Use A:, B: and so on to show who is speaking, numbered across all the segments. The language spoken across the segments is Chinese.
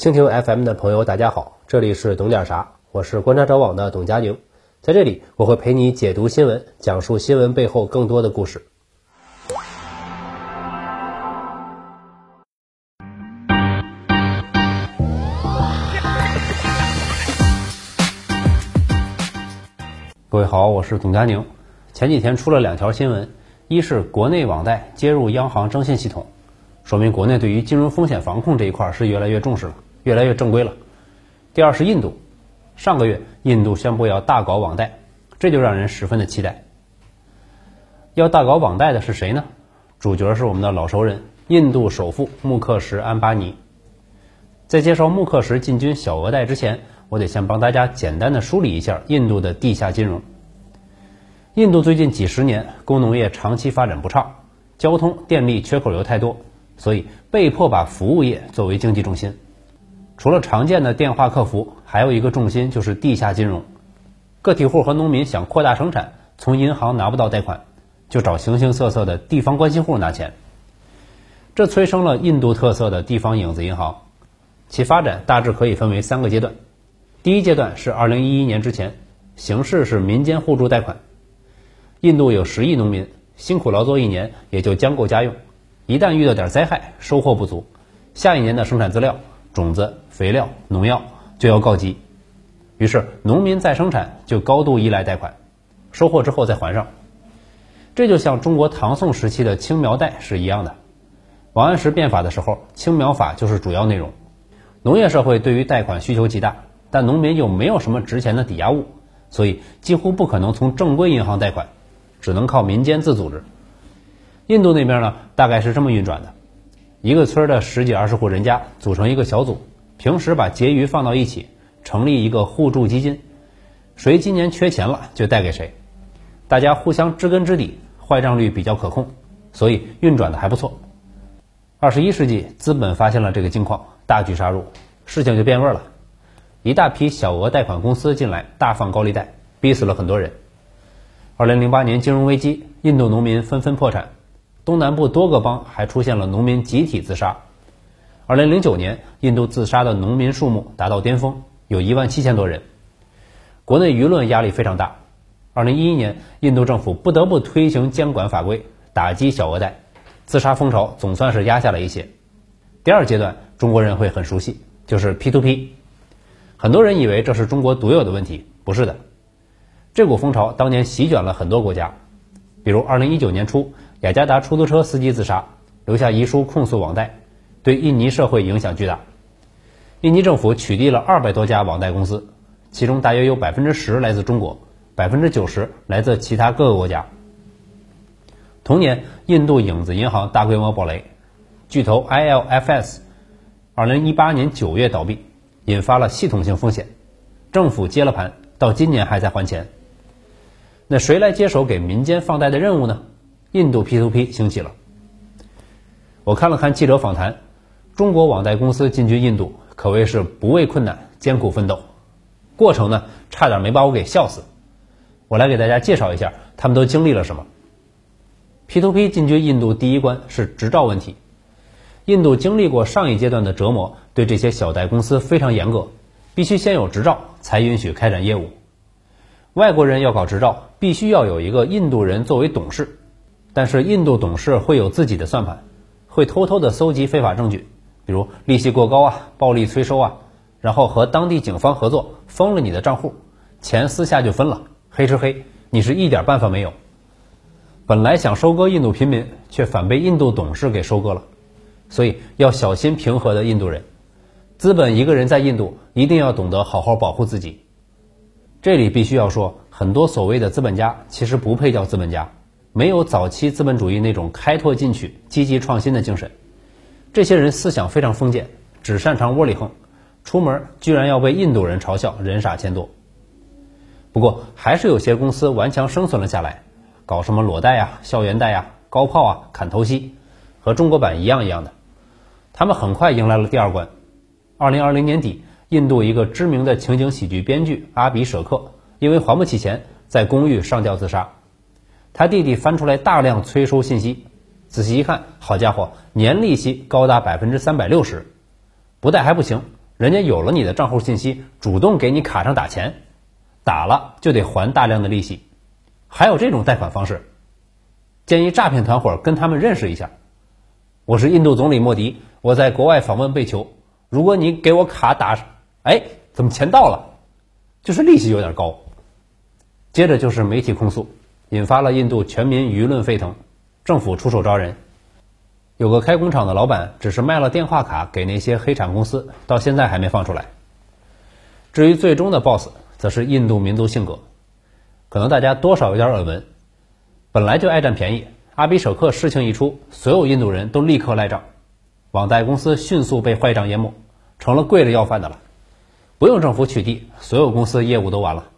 A: 蜻蜓 FM 的朋友，大家好，这里是懂点啥，我是观察者网的董佳宁，在这里我会陪你解读新闻，讲述新闻背后更多的故事。各位好，我是董佳宁。前几天出了两条新闻，一是国内网贷接入央行征信系统，说明国内对于金融风险防控这一块是越来越重视了，越来越正规了。第二是印度，上个月印度宣布要大搞网贷，这就让人十分的期待。要大搞网贷的是谁呢？主角是我们的老熟人，印度首富穆克什安巴尼。在介绍穆克什进军小额贷之前，我得先帮大家简单的梳理一下印度的地下金融。印度最近几十年工农业长期发展不畅，交通电力缺口又太多，所以被迫把服务业作为经济重心。除了常见的电话客服，还有一个重心就是地下金融。个体户和农民想扩大生产，从银行拿不到贷款，就找形形色色的地方关系户拿钱。这催生了印度特色的地方影子银行，其发展大致可以分为三个阶段。第一阶段是二零一一年之前，形式是民间互助贷款。印度有十亿农民，辛苦劳作一年也就将够家用，一旦遇到点灾害，收获不足，下一年的生产资料、种子、肥料、农药就要告急，于是农民再生产就高度依赖贷款，收获之后再还上。这就像中国唐宋时期的青苗贷是一样的。王安石变法的时候，青苗法就是主要内容。农业社会对于贷款需求极大。但农民又没有什么值钱的抵押物，所以几乎不可能从正规银行贷款，只能靠民间自组织。印度那边呢，大概是这么运转的：一个村的十几二十户人家组成一个小组，平时把结余放到一起，成立一个互助基金，谁今年缺钱了就贷给谁，大家互相知根知底，坏账率比较可控，所以运转的还不错。二十一世纪，资本发现了这个金矿，大举杀入，事情就变味了。一大批小额贷款公司进来，大放高利贷，逼死了很多人。二零零八年金融危机，印度农民纷纷破产，东南部多个邦还出现了农民集体自杀。二零零九年，印度自杀的农民数目达到巅峰，有一万七千多人。国内舆论压力非常大。二零一一年，印度政府不得不推行监管法规，打击小额贷，自杀风潮总算是压下了一些。第二阶段，中国人会很熟悉，就是 P to P。很多人以为这是中国独有的问题，不是的。这股风潮当年席卷了很多国家，比如2019年初，雅加达出租车司机自杀，留下遗书控诉网贷，对印尼社会影响巨大。印尼政府取缔了二百多家网贷公司，其中大约有百分之十来自中国，百分之九十来自其他各个国家。同年，印度影子银行大规模暴雷，巨头 ILFS，二零一八年九月倒闭。引发了系统性风险，政府接了盘，到今年还在还钱。那谁来接手给民间放贷的任务呢？印度 P2P 兴起了。我看了看记者访谈，中国网贷公司进军印度可谓是不畏困难，艰苦奋斗，过程呢差点没把我给笑死。我来给大家介绍一下他们都经历了什么。P2P 进军印度第一关是执照问题。印度经历过上一阶段的折磨，对这些小贷公司非常严格，必须先有执照才允许开展业务。外国人要搞执照，必须要有一个印度人作为董事，但是印度董事会有自己的算盘，会偷偷的搜集非法证据，比如利息过高啊、暴力催收啊，然后和当地警方合作封了你的账户，钱私下就分了，黑吃黑，你是一点办法没有。本来想收割印度平民，却反被印度董事给收割了。所以要小心平和的印度人，资本一个人在印度一定要懂得好好保护自己。这里必须要说，很多所谓的资本家其实不配叫资本家，没有早期资本主义那种开拓进取、积极创新的精神。这些人思想非常封建，只擅长窝里横，出门居然要被印度人嘲笑人傻钱多。不过还是有些公司顽强生存了下来，搞什么裸贷呀、校园贷呀、高炮啊、砍头息，和中国版一样一样的。他们很快迎来了第二关。二零二零年底，印度一个知名的情景喜剧编剧阿比舍克因为还不起钱，在公寓上吊自杀。他弟弟翻出来大量催收信息，仔细一看，好家伙，年利息高达百分之三百六十，不贷还不行，人家有了你的账户信息，主动给你卡上打钱，打了就得还大量的利息。还有这种贷款方式，建议诈骗团伙跟他们认识一下。我是印度总理莫迪，我在国外访问被囚。如果你给我卡打，哎，怎么钱到了？就是利息有点高。接着就是媒体控诉，引发了印度全民舆论沸腾，政府出手招人。有个开工厂的老板只是卖了电话卡给那些黑产公司，到现在还没放出来。至于最终的 BOSS，则是印度民族性格。可能大家多少有点耳闻，本来就爱占便宜。阿比舍克事情一出，所有印度人都立刻赖账，网贷公司迅速被坏账淹没，成了跪着要饭的了。不用政府取缔，所有公司业务都完了。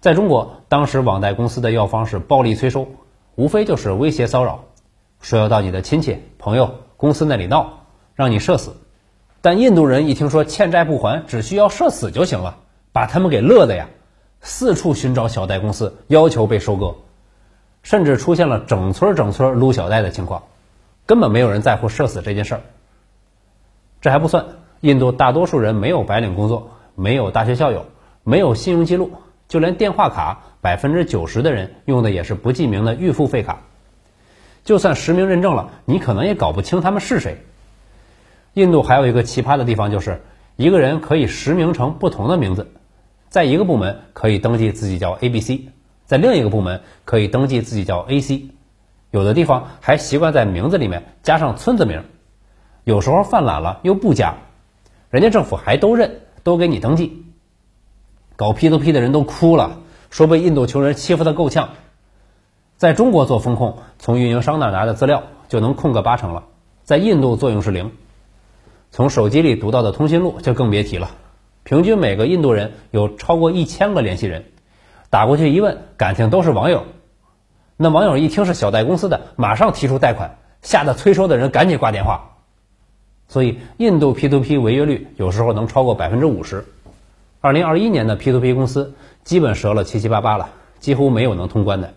A: 在中国，当时网贷公司的药方是暴力催收，无非就是威胁骚扰，说要到你的亲戚、朋友、公司那里闹，让你社死。但印度人一听说欠债不还，只需要社死就行了，把他们给乐的呀。四处寻找小贷公司，要求被收割，甚至出现了整村整村撸小贷的情况，根本没有人在乎社死这件事儿。这还不算，印度大多数人没有白领工作，没有大学校友，没有信用记录，就连电话卡，百分之九十的人用的也是不记名的预付费卡。就算实名认证了，你可能也搞不清他们是谁。印度还有一个奇葩的地方，就是一个人可以实名成不同的名字。在一个部门可以登记自己叫 A B C，在另一个部门可以登记自己叫 A C，有的地方还习惯在名字里面加上村子名，有时候犯懒了又不加，人家政府还都认，都给你登记。搞 P to P 的人都哭了，说被印度穷人欺负的够呛。在中国做风控，从运营商那拿的资料就能控个八成了，在印度作用是零，从手机里读到的通讯录就更别提了。平均每个印度人有超过一千个联系人，打过去一问，感情都是网友。那网友一听是小贷公司的，马上提出贷款，吓得催收的人赶紧挂电话。所以，印度 P2P 违约率有时候能超过百分之五十。二零二一年的 P2P 公司基本折了七七八八了，几乎没有能通关的。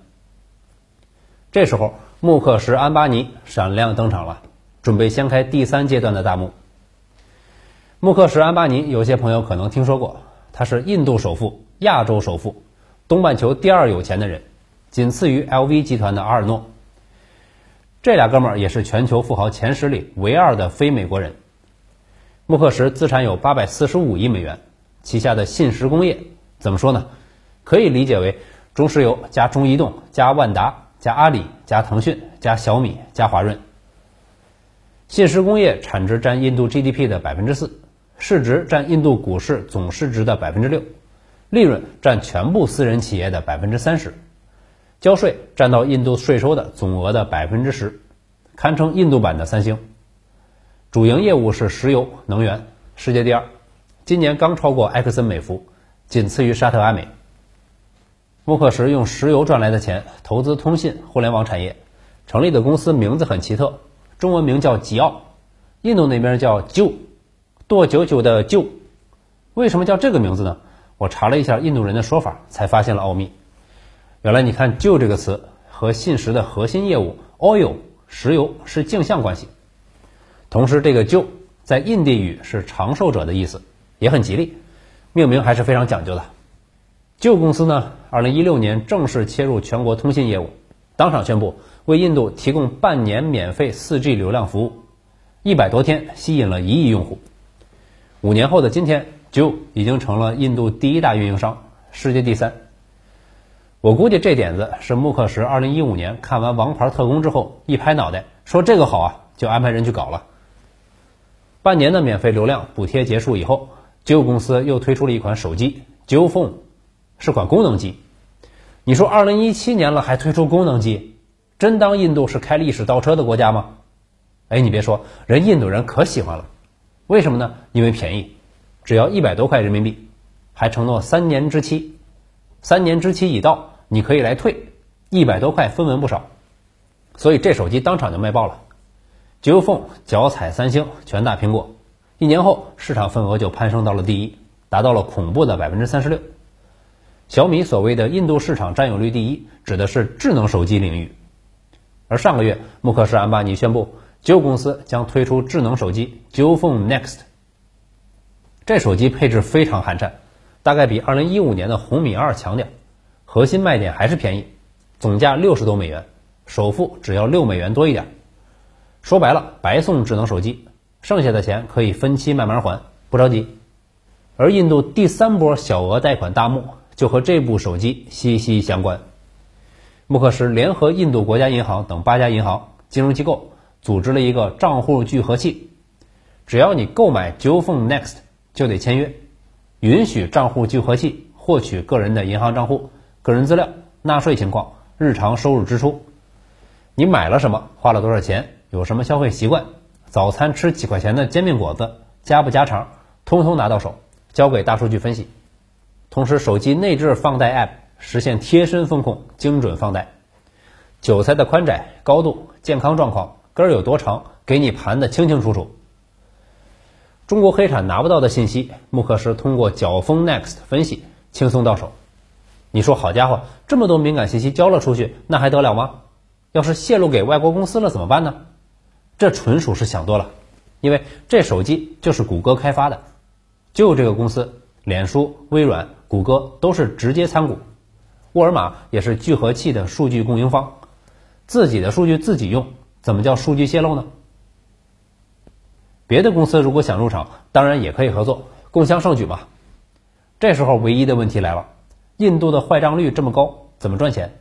A: 这时候，穆克什安巴尼闪亮登场了，准备掀开第三阶段的大幕。穆克什安巴尼，有些朋友可能听说过，他是印度首富、亚洲首富、东半球第二有钱的人，仅次于 LV 集团的阿尔诺。这俩哥们儿也是全球富豪前十里唯二的非美国人。穆克什资产有八百四十五亿美元，旗下的信实工业怎么说呢？可以理解为中石油加中移动加万达加阿里加腾讯加小米加华润。信实工业产值占印度 GDP 的百分之四。市值占印度股市总市值的百分之六，利润占全部私人企业的百分之三十，交税占到印度税收的总额的百分之十，堪称印度版的三星。主营业务是石油能源，世界第二，今年刚超过埃克森美孚，仅次于沙特阿美。穆克什用石油赚来的钱投资通信互联网产业，成立的公司名字很奇特，中文名叫吉奥，印度那边叫就。剁九九的旧，为什么叫这个名字呢？我查了一下印度人的说法，才发现了奥秘。原来你看“旧”这个词和信实的核心业务 oil 石油是镜像关系。同时，这个“旧”在印地语是长寿者的意思，也很吉利。命名还是非常讲究的。旧公司呢，二零一六年正式切入全国通信业务，当场宣布为印度提供半年免费四 G 流量服务，一百多天吸引了一亿用户。五年后的今天，就已经成了印度第一大运营商，世界第三。我估计这点子是穆克什2015年看完《王牌特工》之后一拍脑袋说这个好啊，就安排人去搞了。半年的免费流量补贴结束以后，就公司又推出了一款手机 j Phone，是款功能机。你说2017年了还推出功能机，真当印度是开历史倒车的国家吗？哎，你别说，人印度人可喜欢了。为什么呢？因为便宜，只要一百多块人民币，还承诺三年之期，三年之期已到，你可以来退，一百多块分文不少，所以这手机当场就卖爆了。九凤脚踩三星，拳打苹果，一年后市场份额就攀升到了第一，达到了恐怖的百分之三十六。小米所谓的印度市场占有率第一，指的是智能手机领域，而上个月穆克什安巴尼宣布。旧公司将推出智能手机 j o Phone Next，这手机配置非常寒碜，大概比二零一五年的红米二强点，核心卖点还是便宜，总价六十多美元，首付只要六美元多一点。说白了，白送智能手机，剩下的钱可以分期慢慢还，不着急。而印度第三波小额贷款大幕就和这部手机息息相关。穆克什联合印度国家银行等八家银行金融机构，组织了一个账户聚合器。只要你购买 Jio Phone Next，就得签约，允许账户聚合器获取个人的银行账户、个人资料、纳税情况、日常收入支出。你买了什么，花了多少钱，有什么消费习惯，早餐吃几块钱的煎饼果子，加不加肠，通通拿到手，交给大数据分析。同时，手机内置放贷 App 实现贴身风控，精准放贷。韭菜的宽窄、高度、健康状况、根儿有多长，给你盘的清清楚楚。中国黑产拿不到的信息，穆克什通过角风 Next 分析，轻松到手。你说好家伙，这么多敏感信息交了出去，那还得了吗？要是泄露给外国公司了怎么办呢？这纯属是想多了，因为这手机就是谷歌开发的，就这个公司，脸书、微软、谷歌都是直接参股，沃尔玛也是聚合器的数据供应方，自己的数据自己用，怎么叫数据泄露呢？别的公司如果想入场，当然也可以合作，共襄盛举嘛。这时候唯一的问题来了，印度的坏账率这么高，怎么赚钱？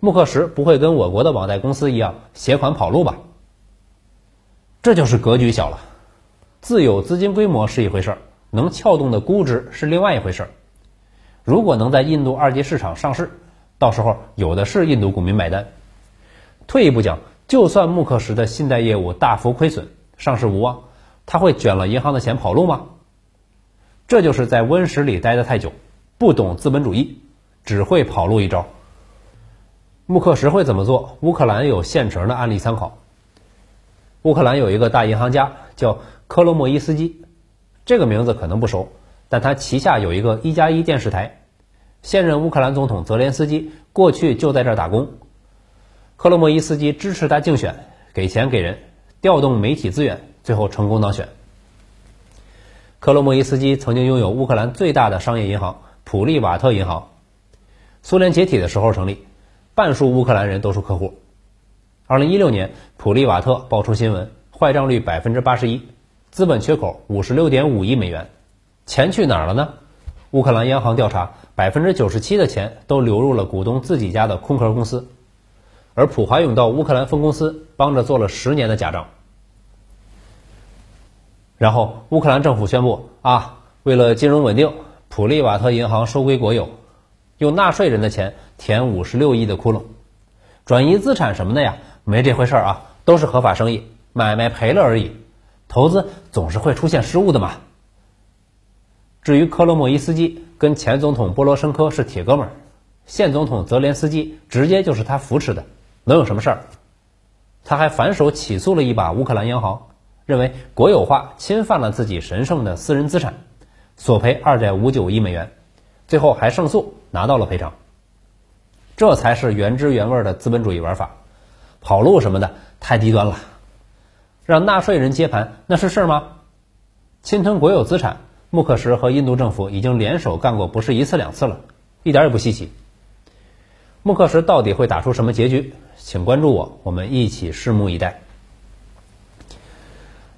A: 穆克什不会跟我国的网贷公司一样携款跑路吧？这就是格局小了。自有资金规模是一回事儿，能撬动的估值是另外一回事儿。如果能在印度二级市场上市，到时候有的是印度股民买单。退一步讲，就算穆克什的信贷业务大幅亏损，上市无望，他会卷了银行的钱跑路吗？这就是在温室里待得太久，不懂资本主义，只会跑路一招。穆克什会怎么做？乌克兰有现成的案例参考。乌克兰有一个大银行家叫科罗莫伊斯基，这个名字可能不熟，但他旗下有一个一加一电视台，现任乌克兰总统泽连斯基过去就在这儿打工。科罗莫伊斯基支持他竞选，给钱给人。调动媒体资源，最后成功当选。克罗莫伊斯基曾经拥有乌克兰最大的商业银行普利瓦特银行，苏联解体的时候成立，半数乌克兰人都是客户。二零一六年，普利瓦特爆出新闻，坏账率百分之八十一，资本缺口五十六点五亿美元，钱去哪儿了呢？乌克兰央行调查，百分之九十七的钱都流入了股东自己家的空壳公司。而普华永道乌克兰分公司帮着做了十年的假账，然后乌克兰政府宣布啊，为了金融稳定，普利瓦特银行收归国有，用纳税人的钱填五十六亿的窟窿，转移资产什么的呀，没这回事儿啊，都是合法生意，买卖赔了而已，投资总是会出现失误的嘛。至于科洛莫伊斯基跟前总统波罗申科是铁哥们儿，现总统泽连斯基直接就是他扶持的。能有什么事儿？他还反手起诉了一把乌克兰央行，认为国有化侵犯了自己神圣的私人资产，索赔二点五九亿美元，最后还胜诉拿到了赔偿。这才是原汁原味的资本主义玩法，跑路什么的太低端了，让纳税人接盘那是事儿吗？侵吞国有资产，穆克什和印度政府已经联手干过不是一次两次了，一点也不稀奇。穆克什到底会打出什么结局？请关注我，我们一起拭目以待。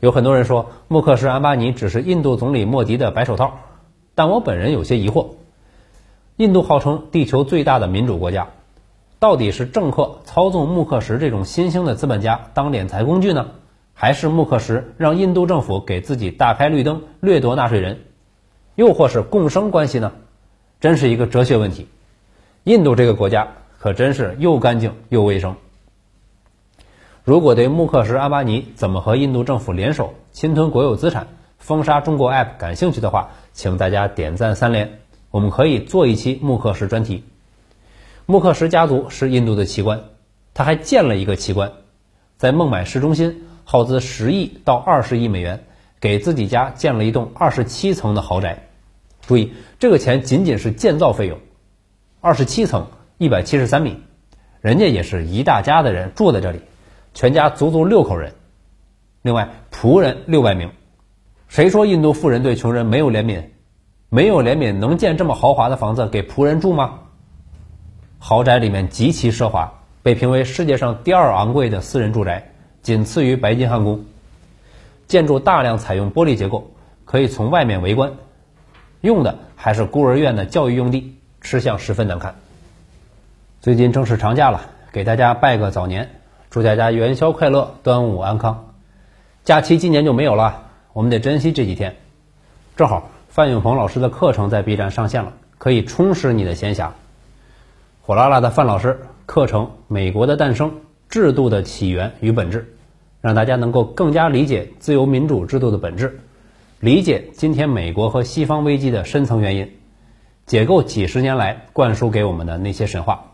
A: 有很多人说穆克什安巴尼只是印度总理莫迪的白手套，但我本人有些疑惑：印度号称地球最大的民主国家，到底是政客操纵穆克什这种新兴的资本家当敛财工具呢，还是穆克什让印度政府给自己大开绿灯掠夺纳税人，又或是共生关系呢？真是一个哲学问题。印度这个国家可真是又干净又卫生。如果对穆克什阿巴尼怎么和印度政府联手侵吞国有资产、封杀中国 App 感兴趣的话，请大家点赞三连，我们可以做一期穆克什专题。穆克什家族是印度的奇观，他还建了一个奇观，在孟买市中心耗资十亿到二十亿美元，给自己家建了一栋二十七层的豪宅。注意，这个钱仅仅是建造费用。二十七层，一百七十三米，人家也是一大家的人住在这里，全家足足六口人，另外仆人六百名，谁说印度富人对穷人没有怜悯？没有怜悯，能建这么豪华的房子给仆人住吗？豪宅里面极其奢华，被评为世界上第二昂贵的私人住宅，仅次于白金汉宫。建筑大量采用玻璃结构，可以从外面围观。用的还是孤儿院的教育用地，吃相十分难看。最近正式长假了，给大家拜个早年，祝大家元宵快乐，端午安康。假期今年就没有了，我们得珍惜这几天。正好范永鹏老师的课程在 B 站上线了，可以充实你的闲暇。火辣辣的范老师课程《美国的诞生：制度的起源与本质》，让大家能够更加理解自由民主制度的本质，理解今天美国和西方危机的深层原因，解构几十年来灌输给我们的那些神话。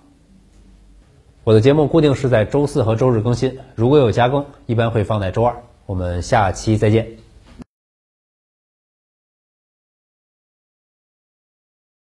A: 我的节目固定是在周四和周日更新，如果有加更，一般会放在周二。我们下期再见。